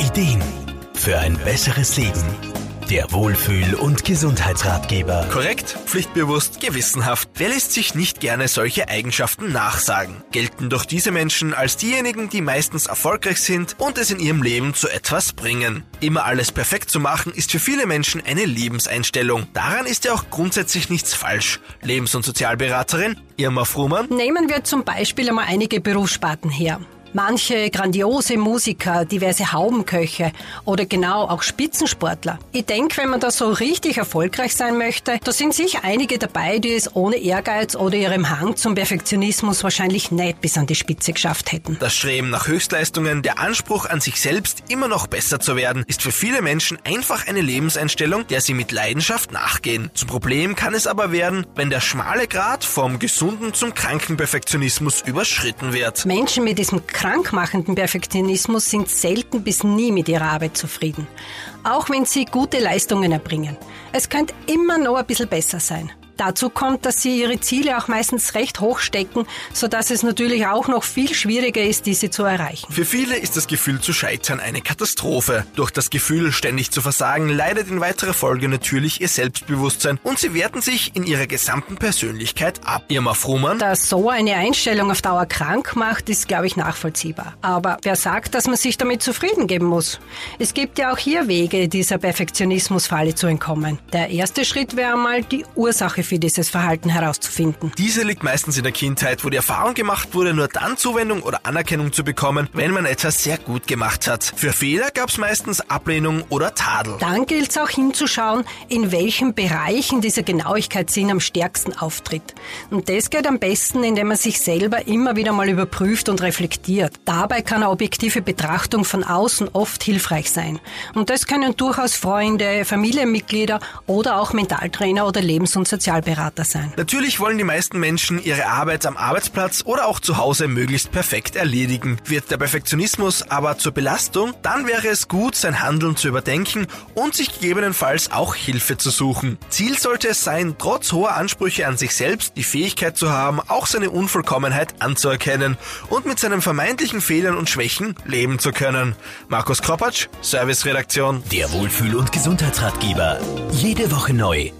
Ideen für ein besseres Leben. Der Wohlfühl- und Gesundheitsratgeber. Korrekt, pflichtbewusst, gewissenhaft. Wer lässt sich nicht gerne solche Eigenschaften nachsagen? Gelten doch diese Menschen als diejenigen, die meistens erfolgreich sind und es in ihrem Leben zu etwas bringen. Immer alles perfekt zu machen, ist für viele Menschen eine Lebenseinstellung. Daran ist ja auch grundsätzlich nichts falsch. Lebens- und Sozialberaterin Irma Frumann. Nehmen wir zum Beispiel einmal einige Berufssparten her. Manche grandiose Musiker, diverse Haubenköche oder genau auch Spitzensportler. Ich denke, wenn man da so richtig erfolgreich sein möchte, da sind sicher einige dabei, die es ohne Ehrgeiz oder ihrem Hang zum Perfektionismus wahrscheinlich nicht bis an die Spitze geschafft hätten. Das Streben nach Höchstleistungen, der Anspruch an sich selbst immer noch besser zu werden, ist für viele Menschen einfach eine Lebenseinstellung, der sie mit Leidenschaft nachgehen. Zum Problem kann es aber werden, wenn der schmale Grad vom gesunden zum kranken Perfektionismus überschritten wird. Menschen mit diesem krankmachenden Perfektionismus sind selten bis nie mit ihrer Arbeit zufrieden. Auch wenn sie gute Leistungen erbringen. Es könnte immer noch ein bisschen besser sein. Dazu kommt, dass sie ihre Ziele auch meistens recht hoch stecken, sodass es natürlich auch noch viel schwieriger ist, diese zu erreichen. Für viele ist das Gefühl zu scheitern eine Katastrophe. Durch das Gefühl, ständig zu versagen, leidet in weiterer Folge natürlich ihr Selbstbewusstsein und sie werten sich in ihrer gesamten Persönlichkeit ab. Irma Frumann. Dass so eine Einstellung auf Dauer krank macht, ist, glaube ich, nachvollziehbar. Aber wer sagt, dass man sich damit zufrieden geben muss? Es gibt ja auch hier Wege, dieser Perfektionismusfalle zu entkommen. Der erste Schritt wäre mal die Ursache für dieses Verhalten herauszufinden. Diese liegt meistens in der Kindheit, wo die Erfahrung gemacht wurde, nur dann Zuwendung oder Anerkennung zu bekommen, wenn man etwas sehr gut gemacht hat. Für Fehler gab es meistens Ablehnung oder Tadel. Dann gilt es auch hinzuschauen, in welchen Bereichen dieser Genauigkeitssinn am stärksten auftritt. Und das geht am besten, indem man sich selber immer wieder mal überprüft und reflektiert. Dabei kann eine objektive Betrachtung von außen oft hilfreich sein. Und das können durchaus Freunde, Familienmitglieder oder auch Mentaltrainer oder Lebens- und Sozialberater sein. Natürlich wollen die meisten Menschen ihre Arbeit am Arbeitsplatz oder auch zu Hause möglichst perfekt erledigen. Wird der Perfektionismus aber zur Belastung, dann wäre es gut, sein Handeln zu überdenken und sich gegebenenfalls auch Hilfe zu suchen. Ziel sollte es sein, trotz hoher Ansprüche an sich selbst die Fähigkeit zu haben, auch seine Unvollkommenheit anzuerkennen und mit seinen vermeintlichen Fehlern und Schwächen leben zu können. Markus Kropatsch, Serviceredaktion. Der Wohlfühl- und Gesundheitsratgeber. Jede Woche neu